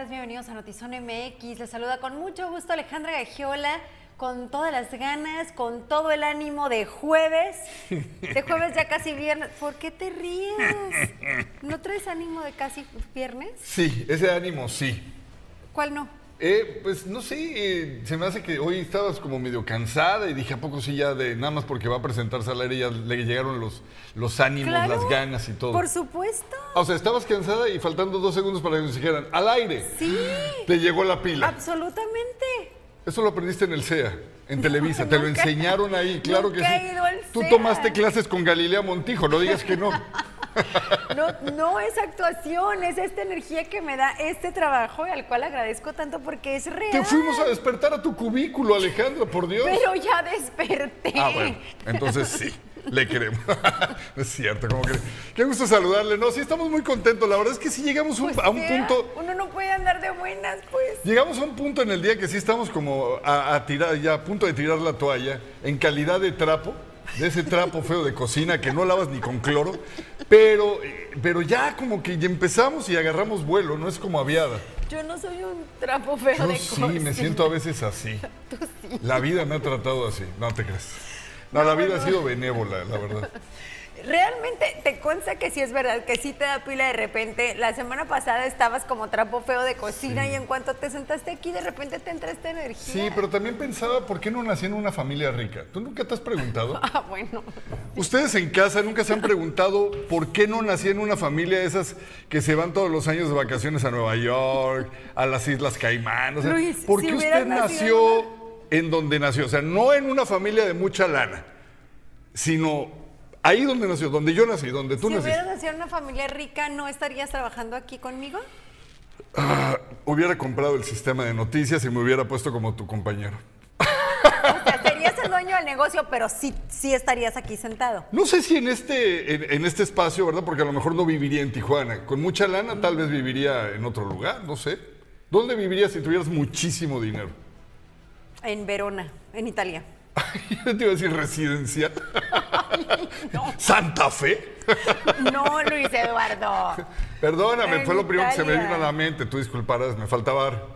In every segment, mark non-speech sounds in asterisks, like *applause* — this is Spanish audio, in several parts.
tardes, bienvenidos a Notizona MX. Les saluda con mucho gusto Alejandra Gagiola, con todas las ganas, con todo el ánimo de jueves. De jueves ya casi viernes. ¿Por qué te ríes? ¿No traes ánimo de casi viernes? Sí, ese ánimo sí. ¿Cuál no? Eh, pues no sé, eh, se me hace que hoy estabas como medio cansada y dije, ¿a poco sí ya de nada más porque va a presentarse al aire ya le llegaron los, los ánimos, Claro, las ganas y todo? Por supuesto. O sea, estabas cansada y faltando dos segundos para que nos dijeran, al aire. Sí, Te llegó la pila. absolutamente. Eso lo aprendiste en el CEA, en Televisa. Te lo enseñaron ahí, claro que sí. he ido al Tú CEA. tomaste clases con Galilea Montijo, no digas que no. No, no es actuación, es esta energía que me da este trabajo y al cual agradezco tanto porque es real. Te fuimos a despertar a tu cubículo, Alejandra, por Dios. Pero ya desperté. Ah, bueno, entonces sí, le queremos. *laughs* es cierto, como que. Qué gusto saludarle. No, sí, estamos muy contentos. La verdad es que sí llegamos un- Pues a un punto. Uno no puede andar de buenas, pues. Llegamos a un punto en el día que sí estamos como a, a tirar, ya a punto de tirar la toalla, en calidad de trapo, de ese trapo feo de cocina que no lavas ni con cloro, pero, pero ya como que empezamos y agarramos vuelo, no es como aviada. Yo no soy un trapo feo Yo de sí, cocina. me siento a veces así. *laughs* Tú sí. La vida me ha tratado así, no te crees. No, la vida ha sido benévola, la verdad. *laughs* Realmente te consta que sí es verdad, que sí te da pila de repente. La semana pasada estabas como trapo feo de cocina y en cuanto te sentaste aquí de repente te entra esta energía. Sí, pero también pensaba, ¿por qué no nací en una familia rica? ¿Tú nunca te has preguntado? *laughs* Ah, bueno. Ustedes en casa nunca se han preguntado por qué no nací en una familia de esas que se van todos los años de vacaciones a Nueva York, a las Islas Caimán. O sea, Luis, ¿Por qué usted nació en donde nació? O sea, no en una familia de mucha lana, sino ahí donde nació, donde yo nací, donde tú si naciste. hubieras nacido en una familia rica, ¿no estarías trabajando aquí conmigo? Ah, hubiera comprado el sistema de noticias y me hubiera puesto como tu compañero. O sea, serías el dueño del negocio, pero sí, sí estarías aquí sentado. No sé si en este, en, en este espacio, ¿verdad? Porque a lo mejor no viviría en Tijuana. Con mucha lana tal vez viviría en otro lugar, no sé. ¿Dónde vivirías si tuvieras muchísimo dinero? En Verona, en Italia. *laughs* Yo te iba a decir residencial. *laughs* ¿Santa Fe? No, Luis Eduardo. Perdóname, En fue lo primero que se me vino a la mente. Tú disculparás, me falta bar.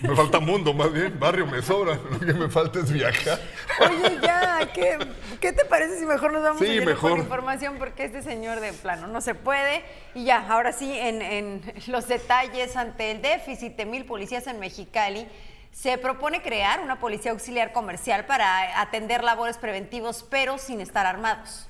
Me falta mundo, más bien. Barrio me sobra. *laughs* Lo que me falta es viajar. Oye, ya, ¿qué, qué te parece si mejor nos vamos Sí, a mejor. con información? Porque este señor de plano no se puede. Y ya, ahora sí, en, en los detalles ante el déficit de mil policías en Mexicali, se propone crear una policía auxiliar comercial para atender labores preventivos, pero sin estar armados.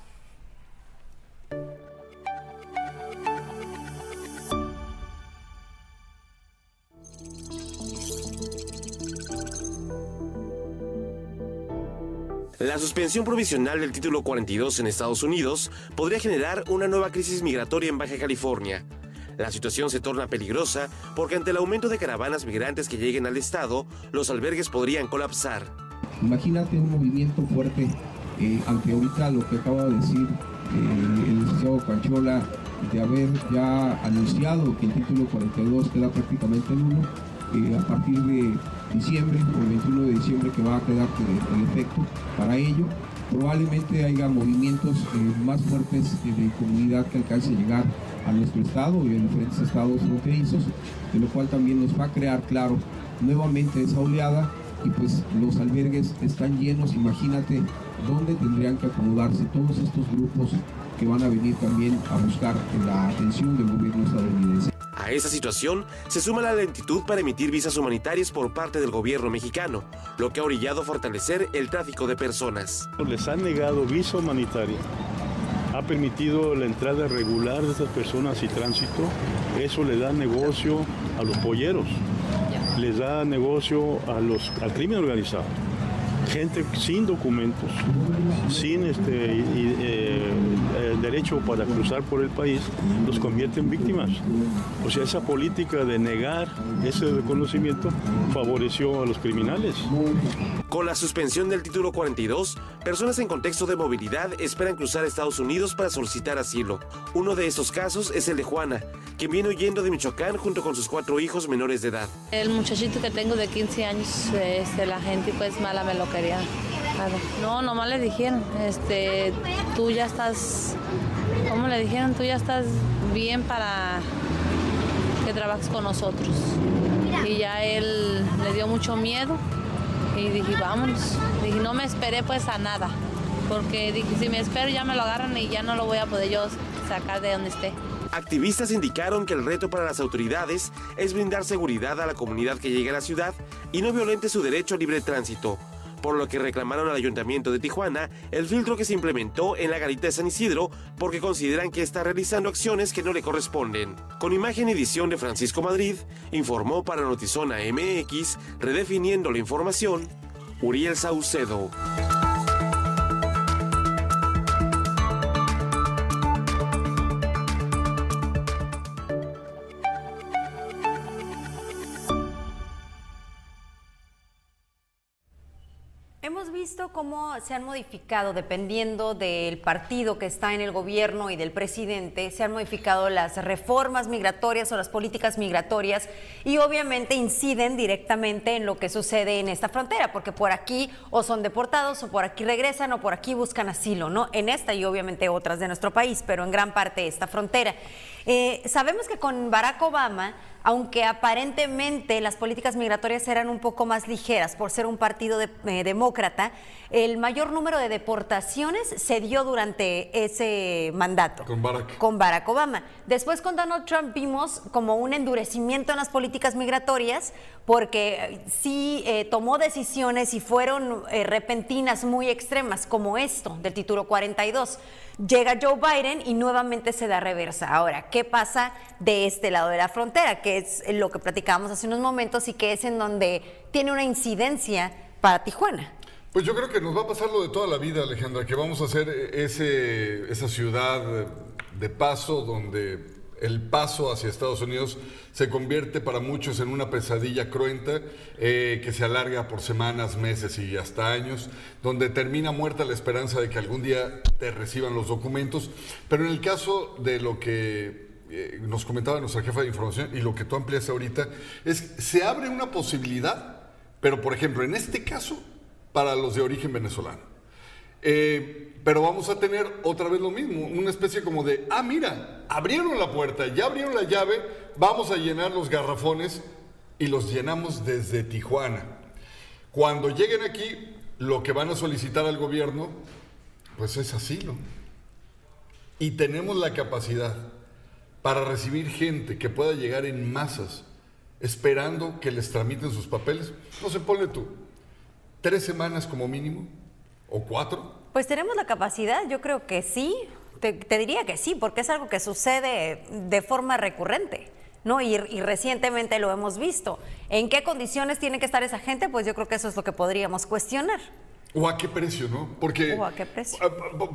La suspensión provisional del título 42 en Estados Unidos podría generar una nueva crisis migratoria en Baja California. La situación se torna peligrosa porque ante el aumento de caravanas migrantes que lleguen al estado, los albergues podrían colapsar. Imagínate un movimiento fuerte, eh, aunque ahorita lo que acaba de decir eh, el licenciado Panchola, de haber ya anunciado que el título 42 queda prácticamente nulo, eh, a partir de diciembre, o el 21 de diciembre que va a quedar el, efecto para ello, probablemente haya movimientos eh, más fuertes de comunidad que alcance a llegar a nuestro estado y a diferentes estados fronterizos, de lo cual también nos va a crear, claro, nuevamente esa oleada y pues los albergues están llenos, imagínate dónde tendrían que acomodarse todos estos grupos que van a venir también a buscar la atención del gobierno estadounidense. A esa situación se suma la lentitud para emitir visas humanitarias por parte del gobierno mexicano, lo que ha orillado a fortalecer el tráfico de personas. Les han negado visa humanitaria, ha permitido la entrada regular de estas personas y tránsito, eso le da negocio a los polleros, les da negocio a los, al crimen organizado. gente sin documentos, sin este, eh, derecho para cruzar por el país, los convierte en víctimas. O sea, esa política de negar ese reconocimiento favoreció a los criminales. Con la suspensión del título 42, personas en contexto de movilidad esperan cruzar Estados Unidos para solicitar asilo. Uno de esos casos es el de Juana, quien viene huyendo de Michoacán junto con sus cuatro hijos menores de edad. El muchachito que tengo de 15 años, este, la gente pues mala me lo quería. No, nomás le dijeron, este, tú ya estás, ¿cómo le dijeron? Tú ya estás bien para que trabajes con nosotros. Y ya él le dio mucho miedo y dije, vámonos. Dije, no me esperé pues a nada, porque dije, si me espero ya me lo agarran y ya no lo voy a poder yo sacar de donde esté. Activistas indicaron que el reto para las autoridades es brindar seguridad a la comunidad que llegue a la ciudad y no violente su derecho a libre tránsito, por lo que reclamaron al Ayuntamiento de Tijuana el filtro que se implementó en la garita de San Isidro porque consideran que está realizando acciones que no le corresponden. Con imagen y edición de Francisco Madrid, informó para Notizona MX, redefiniendo la información, Uriel Saucedo. Cómo se han modificado, dependiendo del partido que está en el gobierno y del presidente, se han modificado las reformas migratorias o las políticas migratorias y obviamente inciden directamente en lo que sucede en esta frontera, porque por aquí o son deportados o por aquí regresan o por aquí buscan asilo, ¿no? En esta y obviamente otras de nuestro país, pero en gran parte esta frontera. Eh, sabemos que con Barack Obama aunque aparentemente las políticas migratorias eran un poco más ligeras por ser un partido eh, demócrata, el mayor número de deportaciones se dio durante ese mandato. Con Barack. Con Barack Obama. Después con Donald Trump vimos como un endurecimiento en las políticas migratorias porque eh, sí eh, tomó decisiones y fueron repentinas muy extremas como esto del título 42. Llega Joe Biden y nuevamente se da reversa. Ahora, ¿qué pasa de este lado de la frontera? Que es lo que platicábamos hace unos momentos y que es en donde tiene una incidencia para Tijuana. Pues yo creo que nos va a pasar lo de toda la vida, Alejandra, que vamos a hacer ese, esa ciudad de paso donde el paso hacia Estados Unidos se convierte para muchos en una pesadilla cruenta eh, que se alarga por semanas, meses y hasta años, donde termina muerta la esperanza de que algún día te reciban los documentos. Pero en el caso de lo que eh, nos comentaba nuestra jefa de información y lo que tú amplias ahorita, es se abre una posibilidad, pero por ejemplo, en este caso, para los de origen venezolano. Eh, pero vamos a tener otra vez lo mismo, una especie como de, ah, mira, abrieron la puerta, ya abrieron la llave, vamos a llenar los garrafones y los llenamos desde Tijuana. Cuando lleguen aquí, lo que van a solicitar al gobierno, pues es asilo. Y tenemos la capacidad para recibir gente que pueda llegar en masas, esperando que les tramiten sus papeles. No se pone tú, tres semanas como mínimo ¿O cuatro? Pues tenemos la capacidad, yo creo que sí, te, diría que sí, porque es algo que sucede de forma recurrente. ¿no? Y, recientemente lo hemos visto. ¿En qué condiciones tiene que estar esa gente? Pues yo creo que eso es lo que podríamos cuestionar. ¿O a qué precio, no? Porque, ¿O a qué precio?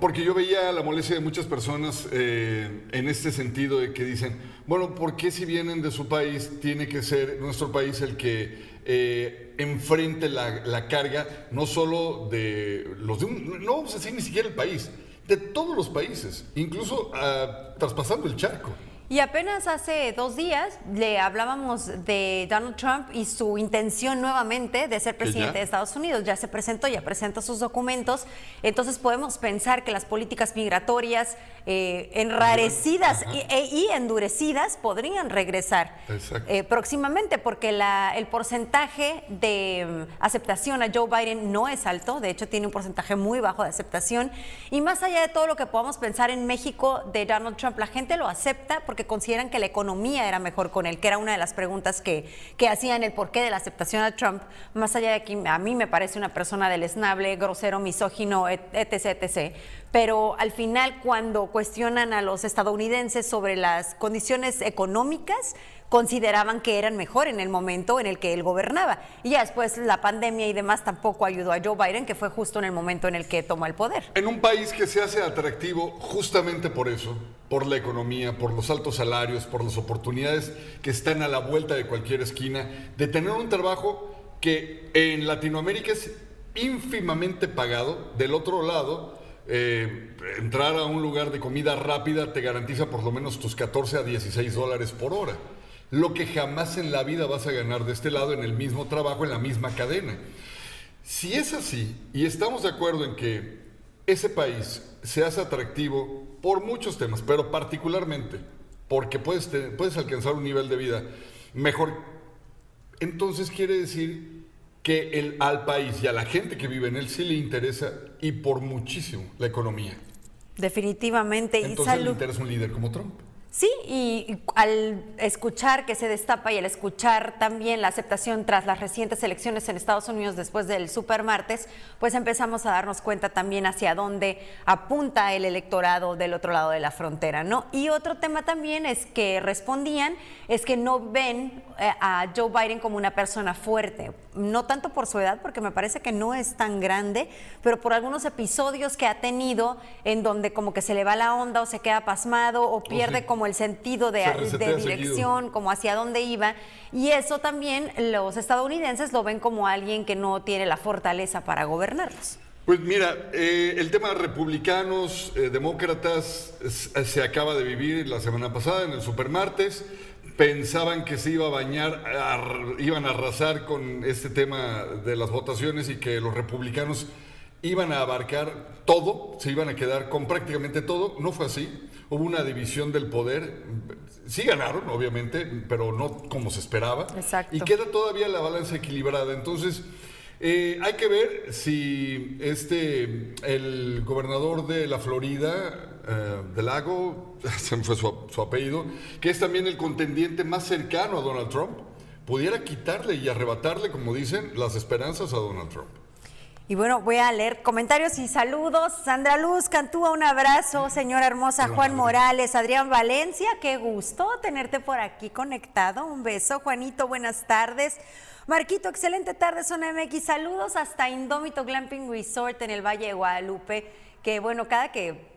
Porque yo veía la molestia de muchas personas eh, en este sentido de que dicen, bueno, ¿por qué si vienen de su país tiene que ser nuestro país el que eh, enfrente la, carga no solo de los de un, no vamos a decir ni siquiera el país, de todos los países, incluso uh, traspasando el charco. Y apenas hace dos días le hablábamos de Donald Trump y su intención nuevamente de ser presidente de Estados Unidos. Ya se presentó, ya presentó sus documentos. Entonces podemos pensar que las políticas migratorias eh, enrarecidas e, y, endurecidas podrían regresar eh, próximamente porque la, el porcentaje de mm, aceptación a Joe Biden no es alto. De hecho, tiene un porcentaje muy bajo de aceptación. Y más allá de todo lo que podamos pensar en México de Donald Trump, la gente lo acepta porque que consideran que la economía era mejor con él, que era una de las preguntas que, que hacían el porqué de la aceptación a Trump, más allá de que a mí me parece una persona deleznable, grosero, misógino, etc, etc. pero al final cuando cuestionan a los estadounidenses sobre las condiciones económicas, consideraban que eran mejor en el momento en el que él gobernaba. Y ya después la pandemia y demás tampoco ayudó a Joe Biden, que fue justo en el momento en el que tomó el poder. En un país que se hace atractivo justamente por eso, por la economía, por los altos salarios, por las oportunidades que están a la vuelta de cualquier esquina, de tener un trabajo que en Latinoamérica es ínfimamente pagado, del otro lado, eh, entrar a un lugar de comida rápida te garantiza por lo menos tus 14 a 16 dólares por hora lo que jamás en la vida vas a ganar de este lado en el mismo trabajo, en la misma cadena. Si es así, y estamos de acuerdo en que ese país se hace atractivo por muchos temas, pero particularmente porque puedes, puedes alcanzar un nivel de vida mejor, entonces quiere decir que el, al país y a la gente que vive en él sí le interesa y por muchísimo la economía. Definitivamente. Entonces y le interesa un líder como Trump. Sí, y, al escuchar que se destapa y al escuchar también la aceptación tras las recientes elecciones en Estados Unidos después del supermartes, pues empezamos a darnos cuenta también hacia dónde apunta el electorado del otro lado de la frontera, ¿no? Y otro tema también es que respondían es que no ven eh, a Joe Biden como una persona fuerte, no tanto por su edad, porque me parece que no es tan grande, pero por algunos episodios que ha tenido en donde como que se le va la onda o se queda pasmado o oh, pierde como el sentido de, dirección, como hacia dónde iba. Y eso también los estadounidenses lo ven como alguien que no tiene la fortaleza para gobernarlos. Pues mira, eh, el tema de republicanos, eh, demócratas, se acaba de vivir la semana pasada en el supermartes pensaban que se iba a bañar, iban a arrasar con este tema de las votaciones y que los republicanos iban a abarcar todo, se iban a quedar con prácticamente todo. No fue así. Hubo una división del poder. Sí ganaron, obviamente, pero no como se esperaba. Exacto. Y queda todavía la balanza equilibrada. Entonces, eh, hay que ver si este, el gobernador de la Florida, del lago, *laughs* se me fue su, apellido, que es también el contendiente más cercano a Donald Trump, pudiera quitarle y arrebatarle, como dicen, las esperanzas a Donald Trump. Y bueno, voy a leer comentarios y saludos. Sandra Luz Cantúa, un abrazo. Señora hermosa, Juan Morales, Adrián Valencia, qué gusto tenerte por aquí conectado. Un beso, Juanito, buenas tardes. Marquito, excelente tarde, Zona MX. Saludos hasta Indómito Glamping Resort en el Valle de Guadalupe, que bueno, cada que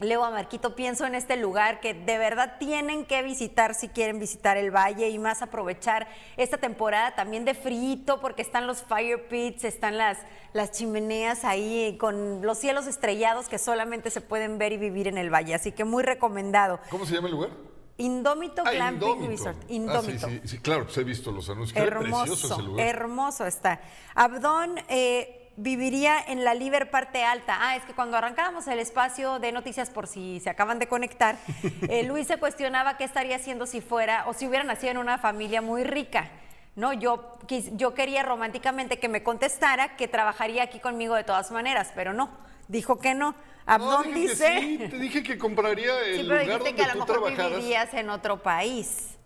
Leo a Marquito, pienso en este lugar que de verdad tienen que visitar si quieren visitar el valle y más aprovechar esta temporada también de frío porque están los fire pits, están las, las chimeneas ahí con los cielos estrellados que solamente se pueden ver y vivir en el valle. Así que muy recomendado. ¿Cómo se llama el lugar? Indómito ah, Glamping Resort. Indómito. Ah, sí, sí, claro, pues he visto los anuncios. Qué hermoso, precioso ese lugar. Hermoso está. Abdón, eh, viviría en la Liber parte alta. Ah, es que cuando arrancábamos el espacio de noticias, por si se acaban de conectar, *laughs* eh, Luis se cuestionaba qué estaría haciendo si fuera o si hubiera nacido en una familia muy rica. No, yo, yo quería románticamente que me contestara que trabajaría aquí conmigo de todas maneras, pero no, dijo que no. Abdón dice. sí, te dije que compraría el sí, pero lugar donde que a lo mejor vivirías en otro país.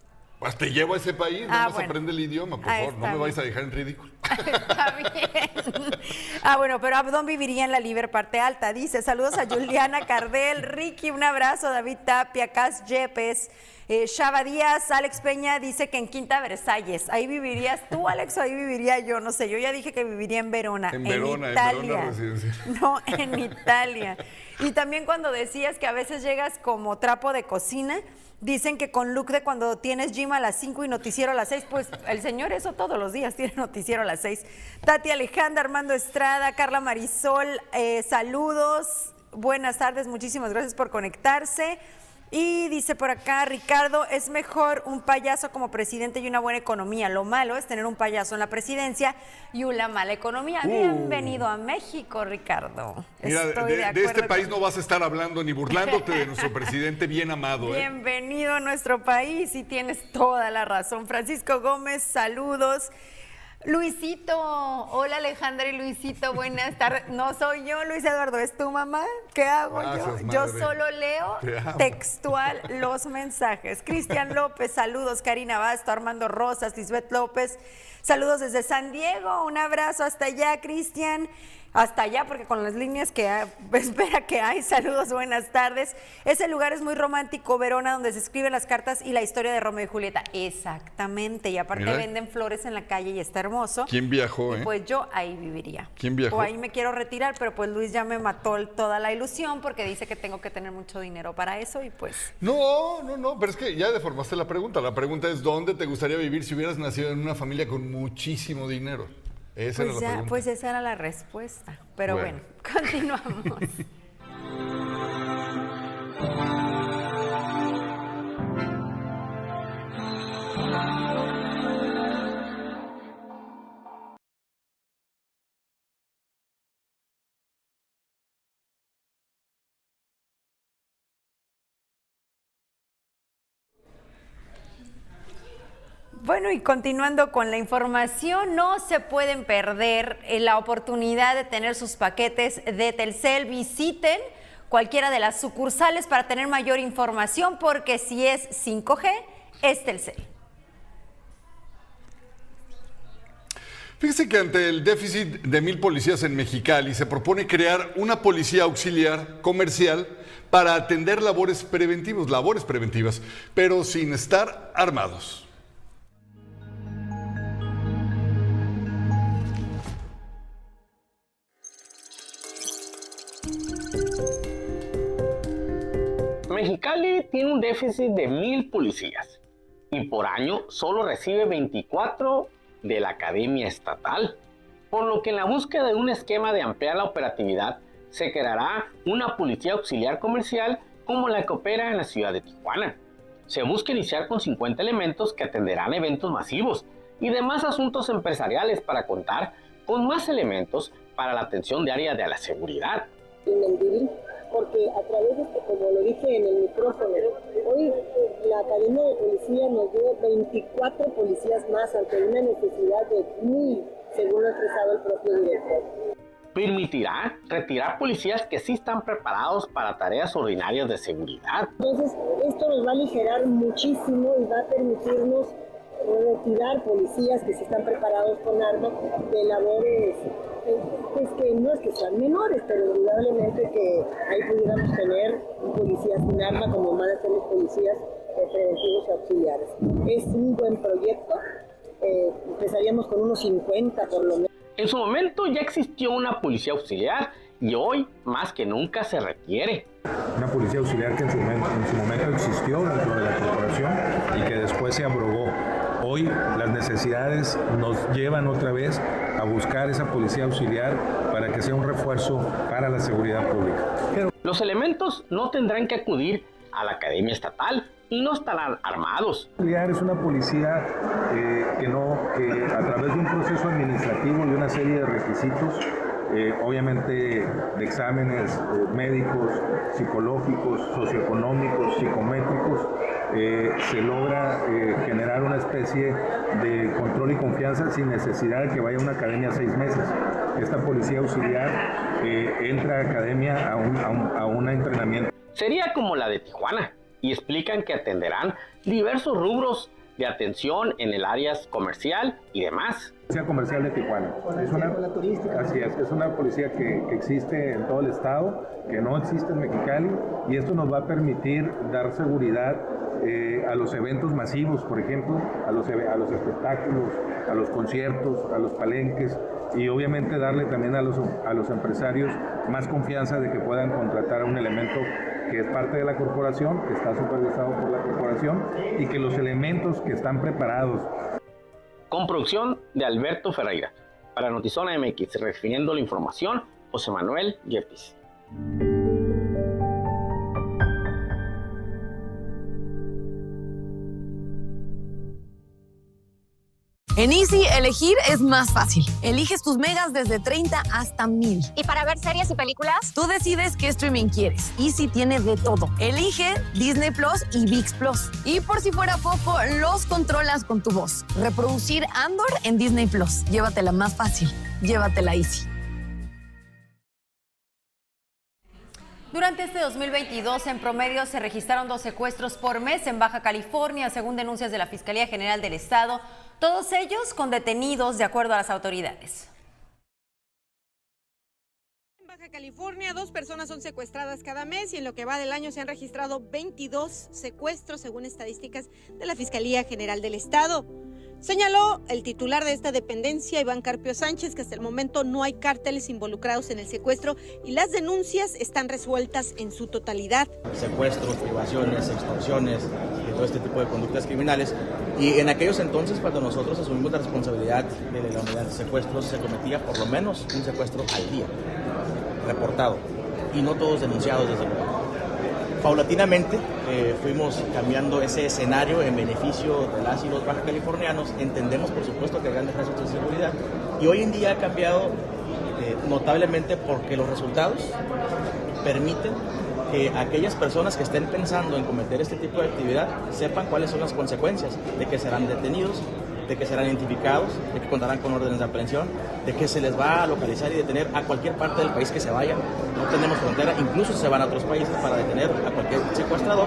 Pues te llevo a ese país, ah, no aprende el idioma, por favor, no me vais a dejar en ridículo. *laughs* Está bien. Ah, bueno, pero Abdón viviría en la Liber Parte Alta. Dice, saludos a Juliana Cardel, Ricky, un abrazo, David Tapia, Cas Yepes, eh, Shaba Díaz, Alex Peña dice que en Quinta Versalles. Ahí vivirías tú, Alex, o ahí viviría yo, no sé. Yo ya dije que viviría en Verona. En, Verona, Italia. En Verona *laughs* no, en Italia. Y también cuando decías que a veces llegas como trapo de cocina, Dicen que con look de cuando tienes gym a las 5 y noticiero a las 6, pues el señor eso todos los días tiene noticiero a las 6. Tati Alejandra, Armando Estrada, Carla Marisol, eh, saludos, buenas tardes, muchísimas gracias por conectarse. Y dice por acá, Ricardo, es mejor un payaso como presidente y una buena economía. Lo malo es tener un payaso en la presidencia y una mala economía. Uh. Bienvenido a México, Ricardo. Mira, de, este país no vas a estar hablando ni burlándote de nuestro *laughs* presidente bien amado. ¿eh? Bienvenido a nuestro país y tienes toda la razón. Francisco Gómez, saludos. Luisito, hola Alejandra y Luisito, buenas tardes. No soy yo, Luis Eduardo, es tu mamá. ¿Qué hago yo? Yo solo leo textual los mensajes. Cristian López, saludos. Karina Basto, Armando Rosas, Lisbeth López, saludos desde San Diego. Un abrazo hasta allá, Cristian. Hasta allá, porque con las líneas que hay, *laughs* espera que hay, saludos, buenas tardes. Ese lugar es muy romántico, Verona, donde se escriben las cartas y la historia de Romeo y Julieta. Exactamente, y aparte Mira. venden flores en la calle y está hermoso. ¿Quién viajó, Y eh? pues yo ahí viviría. ¿Quién viajó? O ahí me quiero retirar, pero pues Luis ya me mató toda la ilusión porque dice que tengo que tener mucho dinero para eso y pues... No, no, no, pero es que ya deformaste la pregunta. La pregunta es, ¿dónde te gustaría vivir si hubieras nacido en una familia con muchísimo dinero? Esa Pues, ya, pues esa era la respuesta. Pero bueno, Bueno. *laughs* continuamos. *laughs* Bueno, y continuando con la información, no se pueden perder eh, la oportunidad de tener sus paquetes de Telcel. Visiten cualquiera de las sucursales para tener mayor información, porque si es 5G, es Telcel. Fíjese que ante el déficit de mil policías en Mexicali se propone crear una policía auxiliar comercial para atender labores preventivas, labores preventivas, pero sin estar armados. Mexicali tiene un déficit de mil policías y por año solo recibe 24 de la Academia Estatal, por lo que en la búsqueda de un esquema de ampliar la operatividad se creará una policía auxiliar comercial como la que opera en la ciudad de Tijuana. Se busca iniciar con 50 elementos que atenderán eventos masivos y demás asuntos empresariales para contar con más elementos para la atención diaria de la seguridad. Porque a través de esto, como lo dije en el micrófono, hoy la Academia de Policía nos dio 24 policías más ante una necesidad de mil, según lo ha expresado el propio director. Permitirá retirar policías que sí están preparados para tareas ordinarias de seguridad. Entonces, esto nos va a aligerar muchísimo y va a permitirnos retirar policías que se están preparados con armas de labores pues que no es que sean menores, pero indudablemente que ahí pudiéramos tener policías sin arma como van a ser los policías eh, preventivos y auxiliares. Es un buen proyecto, eh, empezaríamos con unos 50 por lo menos. En su momento ya existió una policía auxiliar y hoy más que nunca se requiere. Una policía auxiliar que en su, momento, en su momento existió dentro de la corporación y que después se abrogó. Hoy las necesidades nos llevan otra vez a buscar esa policía auxiliar para que sea un refuerzo para la seguridad pública. Los elementos no tendrán que acudir a la Academia Estatal y no estarán armados. Auxiliar es una policía eh, que, no, que a través de un proceso administrativo y una serie de requisitos eh, obviamente de exámenes eh, médicos, psicológicos, socioeconómicos, psicométricos, eh, se logra eh, generar una especie de control y confianza sin necesidad de que vaya a una academia seis meses. Esta policía auxiliar eh, entra a academia a un, a un a un entrenamiento. Sería como la de Tijuana y explican que atenderán diversos rubros de atención en el área comercial y demás. Policía Comercial de Tijuana. Es una, así es, es una policía que, que existe en todo el estado, que no existe en Mexicali, y esto nos va a permitir dar seguridad eh, a los eventos masivos, por ejemplo, a los, a los espectáculos, a los conciertos, a los palenques, y obviamente darle también a los, a los empresarios más confianza de que puedan contratar a un elemento que es parte de la corporación, que está supervisado por la corporación, y que los elementos que están preparados Con producción de Alberto Ferreira. Para Notizona MX, refiriendo la información, José Manuel Yepis. En Easy, elegir es más fácil. Eliges tus megas desde 30 hasta 1000. ¿Y para ver series y películas? Tú decides qué streaming quieres. Easy tiene de todo. Elige Disney Plus y VIX Plus. Y por si fuera poco, los controlas con tu voz. Reproducir Andor en Disney Plus. Llévatela más fácil. Llévatela Easy. Durante este 2022, en promedio, se registraron dos secuestros por mes en Baja California, según denuncias de la Fiscalía General del Estado, todos ellos con detenidos de acuerdo a las autoridades. Baja California, dos personas son secuestradas cada mes y en lo que va del año se han registrado 22 secuestros según estadísticas de la Fiscalía General del Estado. Señaló el titular de esta dependencia, Iván Carpio Sánchez, que hasta el momento no hay cárteles involucrados en el secuestro y las denuncias están resueltas en su totalidad. Secuestros, privaciones, extorsiones y todo este tipo de conductas criminales. Y en aquellos entonces, cuando nosotros asumimos la responsabilidad de la unidad de secuestros, se cometía por lo menos un secuestro al día, reportado, y no todos denunciados desde luego. Paulatinamente eh, fuimos cambiando ese escenario en beneficio de las y los baja californianos. Entendemos, por supuesto, que hay grandes riesgos de seguridad y hoy en día ha cambiado eh, notablemente porque los resultados permiten que aquellas personas que estén pensando en cometer este tipo de actividad sepan cuáles son las consecuencias de que serán detenidos, de que serán identificados, de que contarán con órdenes de aprehensión, de que se les va a localizar y detener a cualquier parte del país que se vayan. No tenemos frontera, incluso se van a otros países para detener a cualquier secuestrador,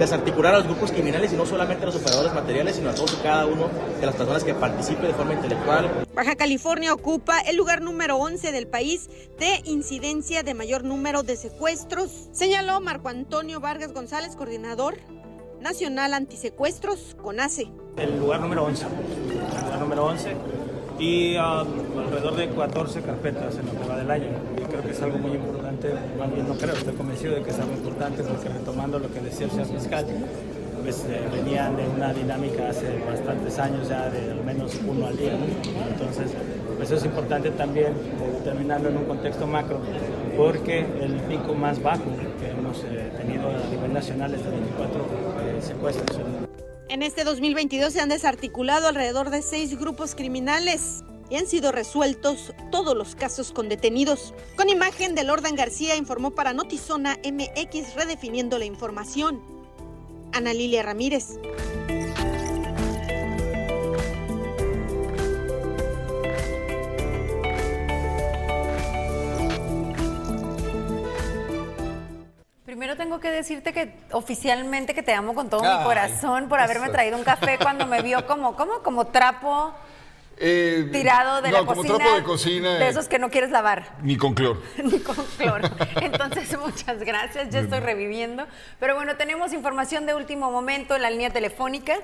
desarticular a los grupos criminales y no solamente a los operadores materiales, sino a todos y cada uno de las personas que participe de forma intelectual. Baja California ocupa el lugar número 11 del país de incidencia de mayor número de secuestros, señaló Marco Antonio Vargas González, coordinador nacional antisecuestros, CONACE. El lugar número 11, el lugar número 11 y um, alrededor de 14 carpetas en lo que va del año. Y creo que es algo muy importante, más bien no creo, estoy convencido de que es algo importante porque retomando lo que decía el señor fiscal, pues eh, venían de una dinámica hace bastantes años ya de al menos uno al día. Entonces, eso es importante también eh, determinarlo en un contexto macro, porque el pico más bajo que hemos eh, tenido a nivel nacional es de 24 eh, secuestros. En este 2022 se han desarticulado alrededor de seis grupos criminales y han sido resueltos todos los casos con detenidos. Con imagen de Lordan García informó para Notizona MX redefiniendo la información. Ana Lilia Ramírez. Primero tengo que decirte que oficialmente que te amo con todo mi corazón por haberme eso. traído un café cuando me vio como, como, como trapo Eh, tirado de no, la como cocina. trapo de cocina. De eh, esos que no quieres lavar. Ni con cloro. *laughs* ni con cloro. Entonces, *laughs* muchas gracias. Ya estoy reviviendo. Pero bueno, tenemos información de último momento en la línea telefónica.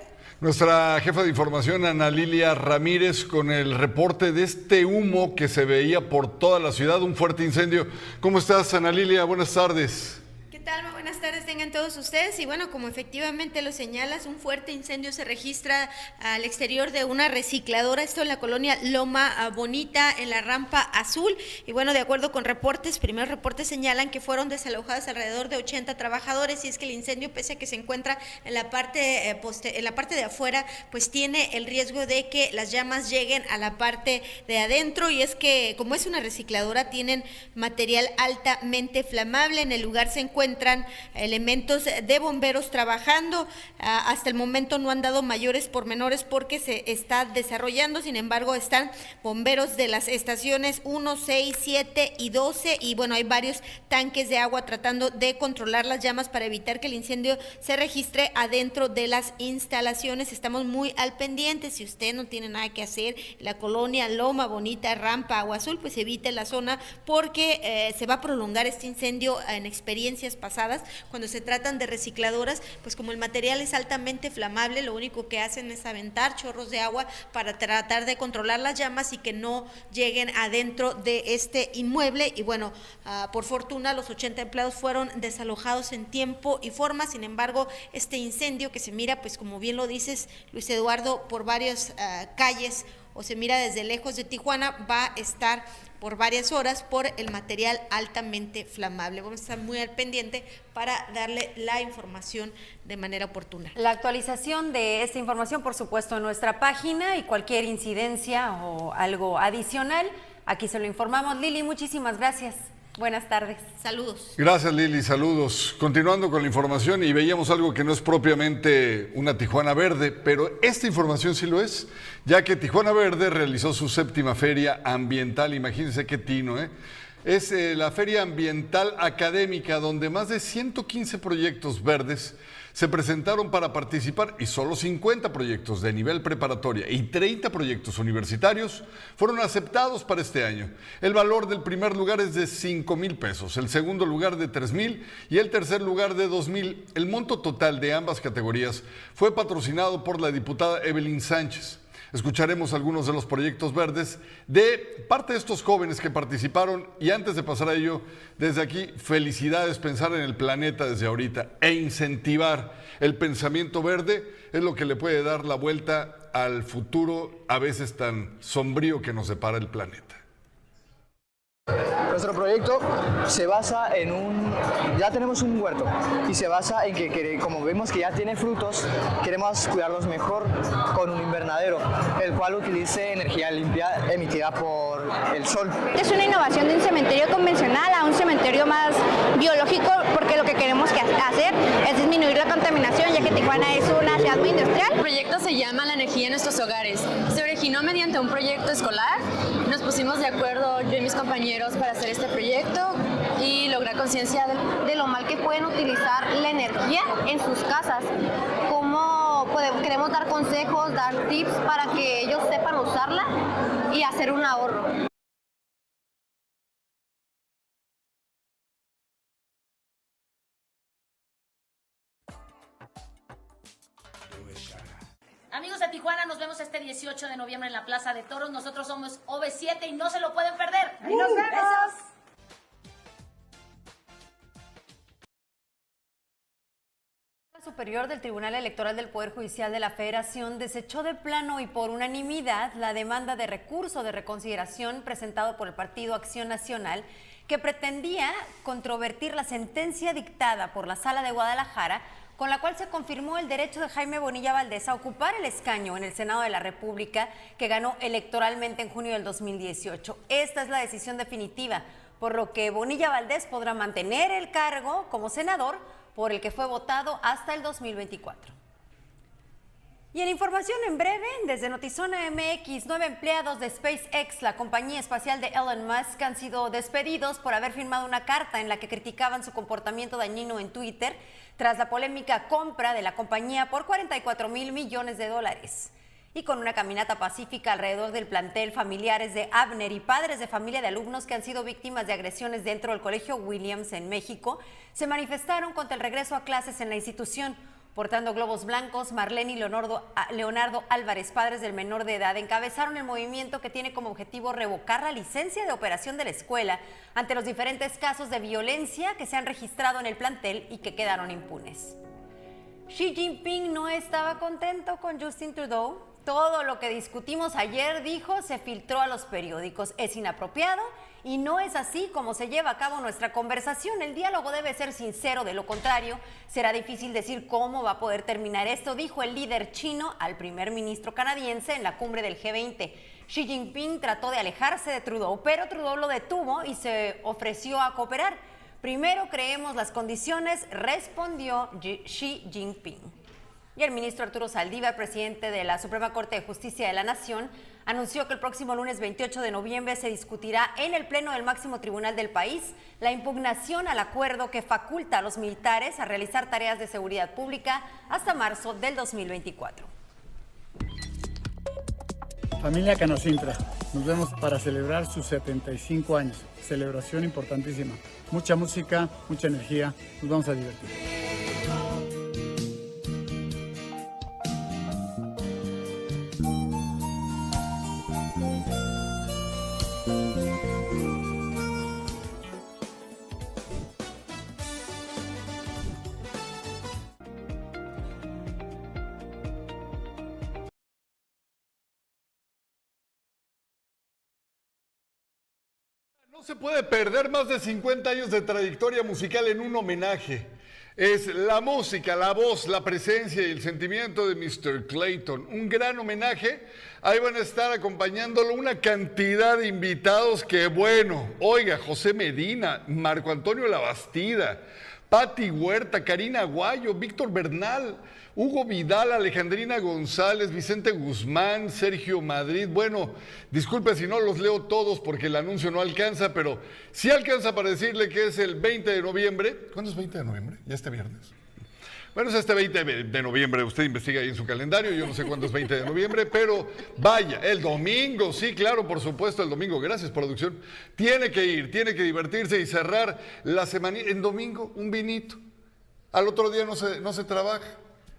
Nuestra jefa de información, Ana Lilia Ramírez, con el reporte de este humo que se veía por toda la ciudad, un fuerte incendio. ¿Cómo estás, Ana Lilia? Buenas tardes. Buenas tardes tengan todos ustedes. Y bueno, como efectivamente lo señalas, un fuerte incendio se registra al exterior de una recicladora, esto en la colonia Loma ah, Bonita, en la rampa azul. Y bueno, de acuerdo con reportes, primeros reportes señalan que fueron desalojados alrededor de 80 trabajadores y es que el incendio, pese a que se encuentra en la parte, eh, en la parte de afuera, pues tiene el riesgo de que las llamas lleguen a la parte de adentro y es que como es una recicladora, tienen material altamente flamable. En el lugar se encuentran elementos de bomberos trabajando. Ah, hasta el momento no han dado mayores pormenores porque se está desarrollando. Sin embargo, están bomberos de las estaciones 1, 6, 7 y 12. Y bueno, hay varios tanques de agua tratando de controlar las llamas para evitar que el incendio se registre adentro de las instalaciones. Estamos muy al pendiente. Si usted no tiene nada que hacer, la colonia Loma Bonita, Rampa, Agua Azul, pues evite la zona porque eh, se va a prolongar este incendio en experiencias pasadas. Cuando se tratan de recicladoras, pues como el material es altamente flamable, lo único que hacen es aventar chorros de agua para tratar de controlar las llamas y que no lleguen adentro de este inmueble. Y bueno, ah, por fortuna los 80 empleados fueron desalojados en tiempo y forma. Sin embargo, este incendio que se mira, pues como bien lo dices, Luis Eduardo, por varias ah, calles o se mira desde lejos de Tijuana, va a estar por varias horas por el material altamente flamable. Vamos a estar muy al pendiente para darle la información de manera oportuna. La actualización de esta información, por supuesto, en nuestra página y cualquier incidencia o algo adicional, aquí se lo informamos. Lili, muchísimas gracias. Buenas tardes. Saludos. Gracias Lili, saludos. Continuando con la información y veíamos algo que no es propiamente una Tijuana Verde, pero esta información sí lo es, ya que Tijuana Verde realizó su séptima feria ambiental, imagínense qué tino, ¿eh? Es eh, la feria ambiental académica donde más de 115 proyectos verdes se presentaron para participar y solo 50 proyectos de nivel preparatoria y 30 proyectos universitarios fueron aceptados para este año. El valor del primer lugar es de 5 mil pesos, el segundo lugar de 3 mil y el tercer lugar de 2 mil. El monto total de ambas categorías fue patrocinado por la diputada Evelyn Sánchez. Escucharemos algunos de los proyectos verdes de parte de estos jóvenes que participaron y antes de pasar a ello, desde aquí, felicidades, pensar en el planeta desde ahorita e incentivar el pensamiento verde es lo que le puede dar la vuelta al futuro a veces tan sombrío que nos separa el planeta. Nuestro proyecto se basa en un... Ya tenemos un huerto y se basa en que, como vemos que ya tiene frutos, queremos cuidarlos mejor con un invernadero, el cual utilice energía limpia emitida por el sol. Es una innovación de un cementerio convencional a un cementerio más biológico porque lo que queremos hacer es disminuir la contaminación ya que Tijuana es una ciudad muy industrial. El proyecto se llama La energía en nuestros hogares. Se originó mediante un proyecto escolar. Nos pusimos de acuerdo yo y mis compañeros para hacer este proyecto y lograr conciencia de, lo mal que pueden utilizar la energía en sus casas. Cómo podemos, queremos dar consejos, dar tips para que ellos sepan usarla y hacer un ahorro. Amigos de Tijuana, nos vemos este 18 de noviembre en la Plaza de Toros. Nosotros somos OV7 y no se lo pueden perder. ¡Ahí nos vemos! Superior del Tribunal Electoral del Poder Judicial de la Federación desechó de plano y por unanimidad la demanda de recurso de reconsideración presentado por el Partido Acción Nacional que pretendía controvertir la sentencia dictada por la Sala de Guadalajara con la cual se confirmó el derecho de Jaime Bonilla Valdés a ocupar el escaño en el Senado de la República que ganó electoralmente en junio del 2018. Esta es la decisión definitiva, por lo que Bonilla Valdés podrá mantener el cargo como senador por el que fue votado hasta el 2024. Y en información en breve, desde Notizona MX, nueve empleados de SpaceX, la compañía espacial de Elon Musk, han sido despedidos por haber firmado una carta en la que criticaban su comportamiento dañino en Twitter tras la polémica compra de la compañía por 44 mil millones de dólares. Y con una caminata pacífica alrededor del plantel, familiares de Abner y padres de familia de alumnos que han sido víctimas de agresiones dentro del Colegio Williams en México se manifestaron contra el regreso a clases en la institución. Portando globos blancos, Marlene y Leonardo, Leonardo, Álvarez, padres del menor de edad, encabezaron el movimiento que tiene como objetivo revocar la licencia de operación de la escuela ante los diferentes casos de violencia que se han registrado en el plantel y que quedaron impunes. Xi Jinping no estaba contento con Justin Trudeau. Todo lo que discutimos ayer, dijo, se filtró a los periódicos. Es inapropiado y no es así como se lleva a cabo nuestra conversación. El diálogo debe ser sincero, de lo contrario, será difícil decir cómo va a poder terminar esto, dijo el líder chino al primer ministro canadiense en la cumbre del G20. Xi Jinping trató de alejarse de Trudeau, pero Trudeau lo detuvo y se ofreció a cooperar. Primero creemos las condiciones, respondió Xi Jinping. Y el ministro Arturo Saldívar, presidente de la Suprema Corte de Justicia de la Nación, anunció que el próximo lunes 28 de noviembre se discutirá en el Pleno del máximo tribunal del país la impugnación al acuerdo que faculta a los militares a realizar tareas de seguridad pública hasta marzo del 2024. Familia Canosintra, nos vemos para celebrar sus 75 años. Celebración importantísima. Mucha música, mucha energía, nos vamos a divertir. Se puede perder más de 50 años de trayectoria musical en un homenaje. Es la música, la voz, la presencia y el sentimiento de Mr. Clayton. Un gran homenaje. Ahí van a estar acompañándolo una cantidad de invitados que, bueno, oiga, José Medina, Marco Antonio Labastida, Patti Huerta, Karina Aguayo, Víctor Bernal. Hugo Vidal, Alejandrina González, Vicente Guzmán, Sergio Madrid. Bueno, disculpe si no los leo todos porque el anuncio no alcanza, pero sí alcanza para decirle que es el 20 de noviembre. ¿Cuándo es 20 de noviembre? Ya este viernes. Bueno, es este 20 de noviembre, usted investiga ahí en su calendario, yo no sé cuándo es 20 de noviembre, pero vaya, el domingo, sí, claro, por supuesto, el domingo, gracias producción, tiene que ir, tiene que divertirse y cerrar la semana, en domingo, un vinito. Al otro día no se, no se trabaja,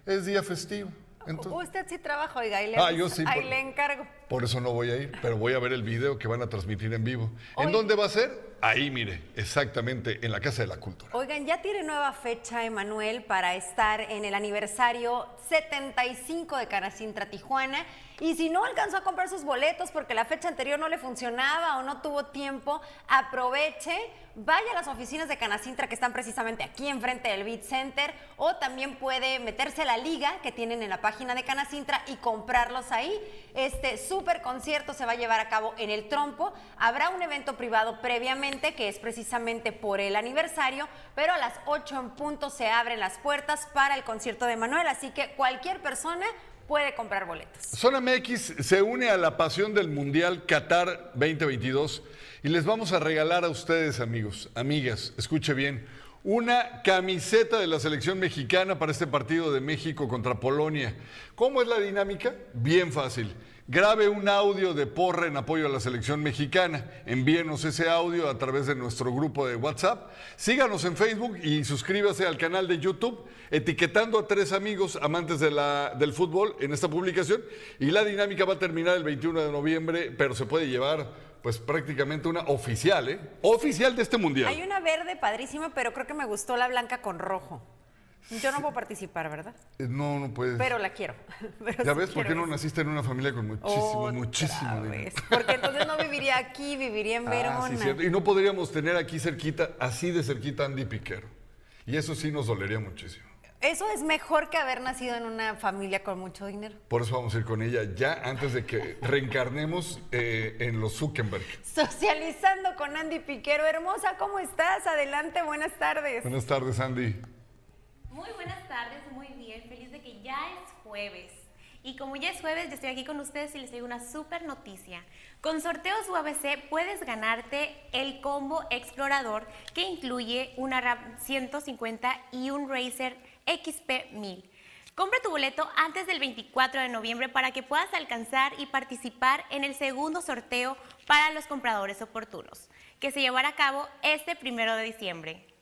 es día festivo. Entonces, Usted sí trabaja, oiga, ahí le, Ah, yo sí, ahí por- le encargo. Por eso no voy a ir, pero voy a ver el video que van a transmitir en vivo. ¿En dónde va a ser? Ahí, mire, exactamente, en la Casa de la Cultura. Oigan, ya tiene nueva fecha, Emanuel, para estar en el aniversario 75 de Canacintra Tijuana. Y si no alcanzó a comprar sus boletos porque la fecha anterior no le funcionaba o no tuvo tiempo, aproveche, vaya a las oficinas de Canacintra que están precisamente aquí enfrente del Beat Center o también puede meterse a la liga que tienen en la página de Canacintra y comprarlos ahí. Este súper concierto se va a llevar a cabo en el Trompo. Habrá un evento privado previamente que es precisamente por el aniversario, pero a las 8 en punto se abren las puertas para el concierto de Manuel, así que cualquier persona puede comprar boletos. Zona MX se une a la pasión del Mundial Qatar 2022 y les vamos a regalar a ustedes, amigos, amigas, escuche bien, una camiseta de la selección mexicana para este partido de México contra Polonia. ¿Cómo es la dinámica? Bien fácil. Grabe un audio de porra en apoyo a la selección mexicana. Envíenos ese audio a través de nuestro grupo de WhatsApp. Síganos en Facebook y suscríbase al canal de YouTube etiquetando a tres amigos amantes de la- del fútbol en esta publicación. Y la dinámica va a terminar el 21 de noviembre, pero se puede llevar pues prácticamente una oficial, ¿eh? Oficial de este mundial. Hay una verde padrísima, pero creo que me gustó la blanca con rojo. Yo no puedo participar, ¿verdad? Eh, No, no puedes. Pero la quiero. *laughs* Pero ¿Ya sí ves por qué no naciste en una familia con muchísimo, Otra muchísimo dinero? Porque entonces no viviría aquí, viviría en Verona. *laughs* Ah, sí, cierto. Y no podríamos tener aquí cerquita, así de cerquita, Andy Piquero. Y eso sí nos dolería muchísimo. Eso es mejor que haber nacido en una familia con mucho dinero. Por eso vamos a ir con ella ya antes de que *laughs* reencarnemos eh, en los Zuckerberg. Socializando con Andy Piquero. Hermosa, ¿cómo estás? Adelante, buenas tardes. Buenas tardes, Andy. Muy buenas tardes, muy bien, feliz de que ya es jueves. Y como ya es jueves, yo estoy aquí con ustedes y les traigo una súper noticia. Con sorteos UABC puedes ganarte el combo explorador que incluye una RAM 150 y un Razer XP 1000. Compra tu boleto antes del 24 de noviembre para que puedas alcanzar y participar en el segundo sorteo para los compradores oportunos, que se llevará a cabo este primero de diciembre.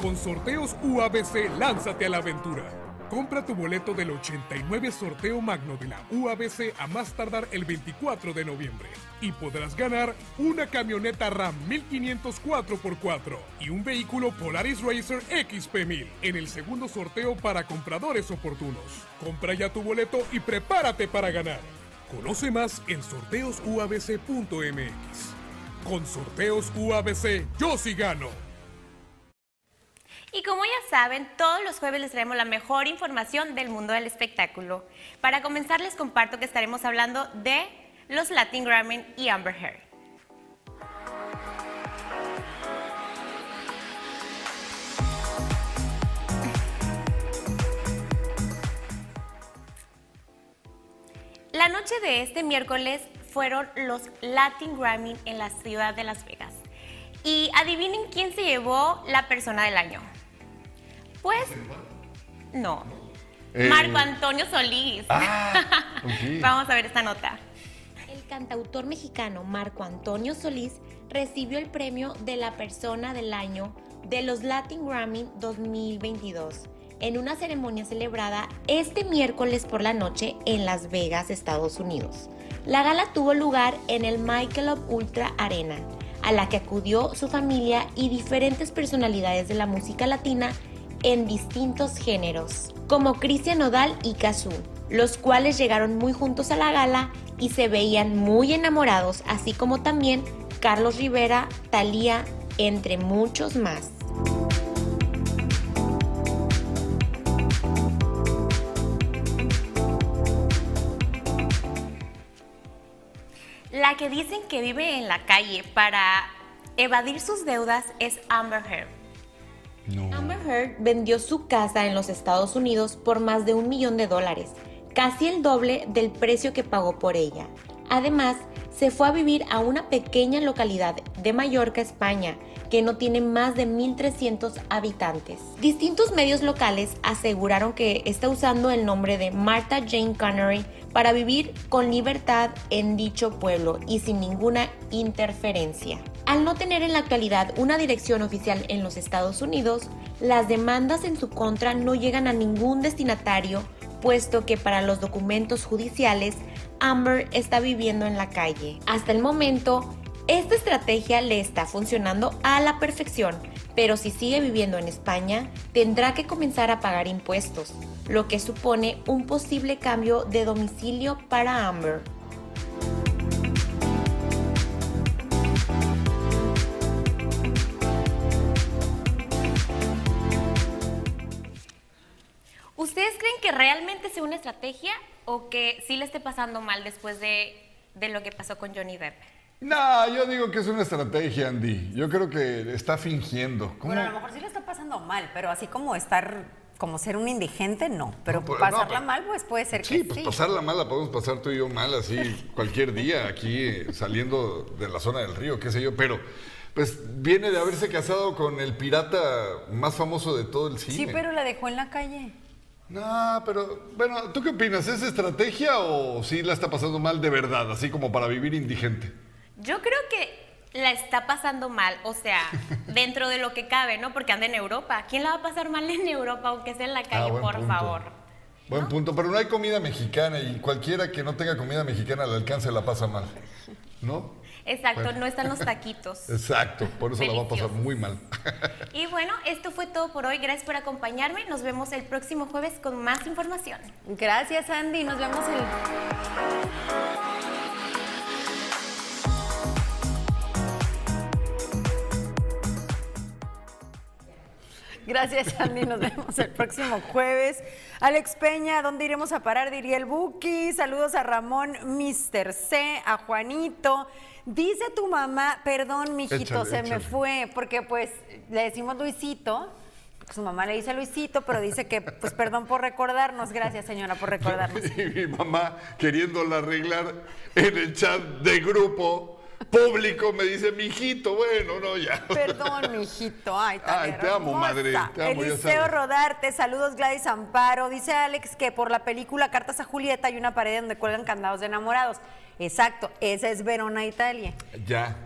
Con sorteos UABC, lánzate a la aventura. Compra tu boleto del 89 sorteo magno de la UABC a más tardar el 24 de noviembre y podrás ganar una camioneta RAM 1500 4x4 y un vehículo Polaris Racer XP1000 en el segundo sorteo para compradores oportunos. Compra ya tu boleto y prepárate para ganar. Conoce más en sorteosuabc.mx. Con sorteos UABC, yo sí gano. Y como ya saben, todos los jueves les traemos la mejor información del mundo del espectáculo. Para comenzar, les comparto que estaremos hablando de los Latin Grammy y Amber Heard. La noche de este miércoles fueron los Latin Grammy en la ciudad de Las Vegas. Y adivinen quién se llevó la persona del año. Pues, no. Eh, Marco Antonio Solís. *laughs* ok. Vamos a ver esta nota. El cantautor mexicano Marco Antonio Solís recibió el premio de la persona del año de los Latin Grammy 2022 en una ceremonia celebrada este miércoles por la noche en Las Vegas, Estados Unidos. La gala tuvo lugar en el Michelob Ultra Arena, a la que acudió su familia y diferentes personalidades de la música latina en distintos géneros, como Cristian Nodal y Cazú, los cuales llegaron muy juntos a la gala y se veían muy enamorados, así como también Carlos Rivera, Thalía, entre muchos más. La que dicen que vive en la calle para evadir sus deudas es Amber Heard. Amber Vendió su casa en los Estados Unidos por más de un millón de dólares, casi el doble del precio que pagó por ella. Además, se fue a vivir a una pequeña localidad de Mallorca, España, que no tiene más de 1.300 habitantes. Distintos medios locales aseguraron que está usando el nombre de Martha Jane Connery para vivir con libertad en dicho pueblo y sin ninguna interferencia. Al no tener en la actualidad una dirección oficial en los Estados Unidos, las demandas en su contra no llegan a ningún destinatario, puesto que para los documentos judiciales Amber está viviendo en la calle. Hasta el momento, esta estrategia le está funcionando a la perfección, pero si sigue viviendo en España, tendrá que comenzar a pagar impuestos, lo que supone un posible cambio de domicilio para Amber. ¿Ustedes creen que realmente sea una estrategia o que sí le esté pasando mal después de, de lo que pasó con Johnny Depp? No, yo digo que es una estrategia, Andy. Yo creo que está fingiendo. ¿Cómo? Bueno, a lo mejor sí le está pasando mal, pero así como estar, como ser un indigente, no. Pero No, pasarla no, pero- mal, pues puede ser Sí, que pues sí. pasarla mal la podemos pasar tú y yo mal así *laughs* cualquier día aquí eh, saliendo de la zona del río, qué sé yo, pero pues viene de haberse casado con el pirata más famoso de todo el cine. Sí, pero la dejó en la calle. No, pero bueno, ¿tú qué opinas? ¿Es estrategia o sí la está pasando mal de verdad, así como para vivir indigente? Yo creo que la está pasando mal, o sea, *laughs* dentro de lo que cabe, ¿no? Porque anda en Europa. ¿Quién la va a pasar mal en Europa, aunque sea en la calle, Ah, buen por punto. favor? Buen punto, pero no hay comida mexicana y cualquiera que no tenga comida mexicana al alcance la pasa mal, ¿no? Exacto, Bueno. no están los *laughs* taquitos. Exacto, por eso la va a pasar muy mal. *laughs* Y bueno, esto fue todo por hoy. Gracias por acompañarme. Nos vemos el próximo jueves con más información. Gracias, Andy. Nos vemos el. Gracias, Andy. Nos vemos el próximo jueves. Alex Peña, ¿dónde iremos a parar? Diría el Buki. Saludos a Ramón, Mr. C, a Juanito. Dice tu mamá, perdón, mijito, Échale, se me fue, porque pues le decimos Luisito. Su mamá le dice Luisito, pero dice que, pues perdón por recordarnos. Gracias, señora, por recordarnos. *laughs* Y mi mamá queriéndola arreglar en el chat de grupo público me dice, mijito, bueno, no, ya. Perdón, mijito. Ay, tan Ay, te amo, madre, te amo, Eliseo. Rodarte, saludos Gladys Amparo. Dice Alex que por la película Cartas a Julieta hay una pared donde cuelgan candados de enamorados. Exacto, esa es Verona, Italia. Ya.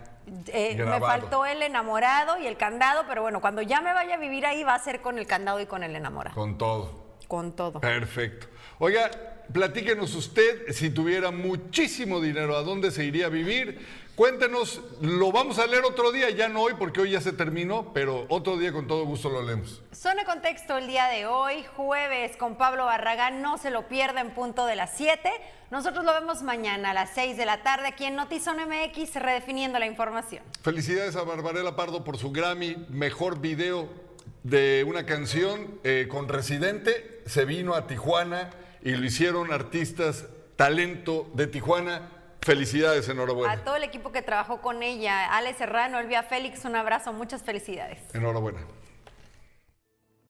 Eh, me faltó el enamorado y el candado, pero bueno, cuando ya me vaya a vivir ahí va a ser con el candado y con el enamorado. Con todo. Con todo. Perfecto. Oiga, platíquenos usted, si tuviera muchísimo dinero, ¿a dónde se iría a vivir? Cuéntenos, lo vamos a leer otro día, ya no hoy porque hoy ya se terminó, pero otro día con todo gusto lo leemos. Zona Contexto el día de hoy, jueves, con Pablo Barragán. No se lo pierda en punto de las 7. Nosotros lo vemos mañana a las 6 de la tarde aquí en Notizón MX, redefiniendo la información. Felicidades a Barbarella Pardo por su Grammy, mejor video de una canción eh, con Residente. Se vino a Tijuana y lo hicieron artistas talento de Tijuana. Felicidades, enhorabuena. A todo el equipo que trabajó con ella, Ale Serrano, Elvia Félix, un abrazo, muchas felicidades. Enhorabuena.